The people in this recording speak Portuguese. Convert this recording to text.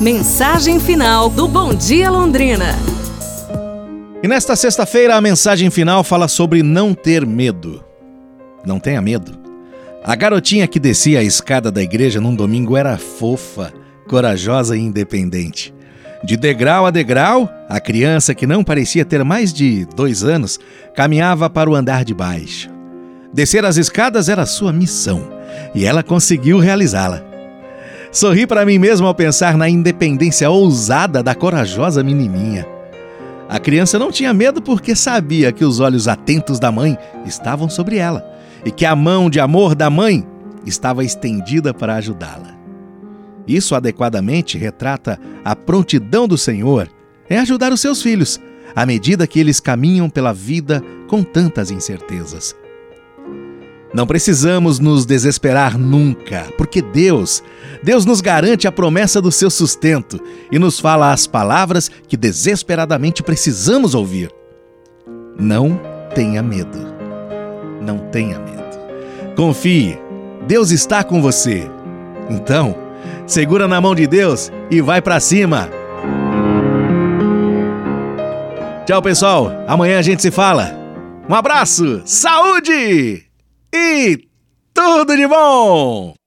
Mensagem final do Bom Dia Londrina. E nesta sexta-feira a mensagem final fala sobre não ter medo. Não tenha medo. A garotinha que descia a escada da igreja num domingo era fofa, corajosa e independente. De degrau a degrau, a criança, que não parecia ter mais de dois anos, caminhava para o andar de baixo. Descer as escadas era sua missão e ela conseguiu realizá-la. Sorri para mim mesmo ao pensar na independência ousada da corajosa menininha. A criança não tinha medo porque sabia que os olhos atentos da mãe estavam sobre ela e que a mão de amor da mãe estava estendida para ajudá-la. Isso adequadamente retrata a prontidão do Senhor em ajudar os seus filhos à medida que eles caminham pela vida com tantas incertezas. Não precisamos nos desesperar nunca, porque Deus, Deus nos garante a promessa do seu sustento e nos fala as palavras que desesperadamente precisamos ouvir. Não tenha medo. Não tenha medo. Confie, Deus está com você. Então, segura na mão de Deus e vai para cima. Tchau, pessoal. Amanhã a gente se fala. Um abraço, saúde! E tudo de bom!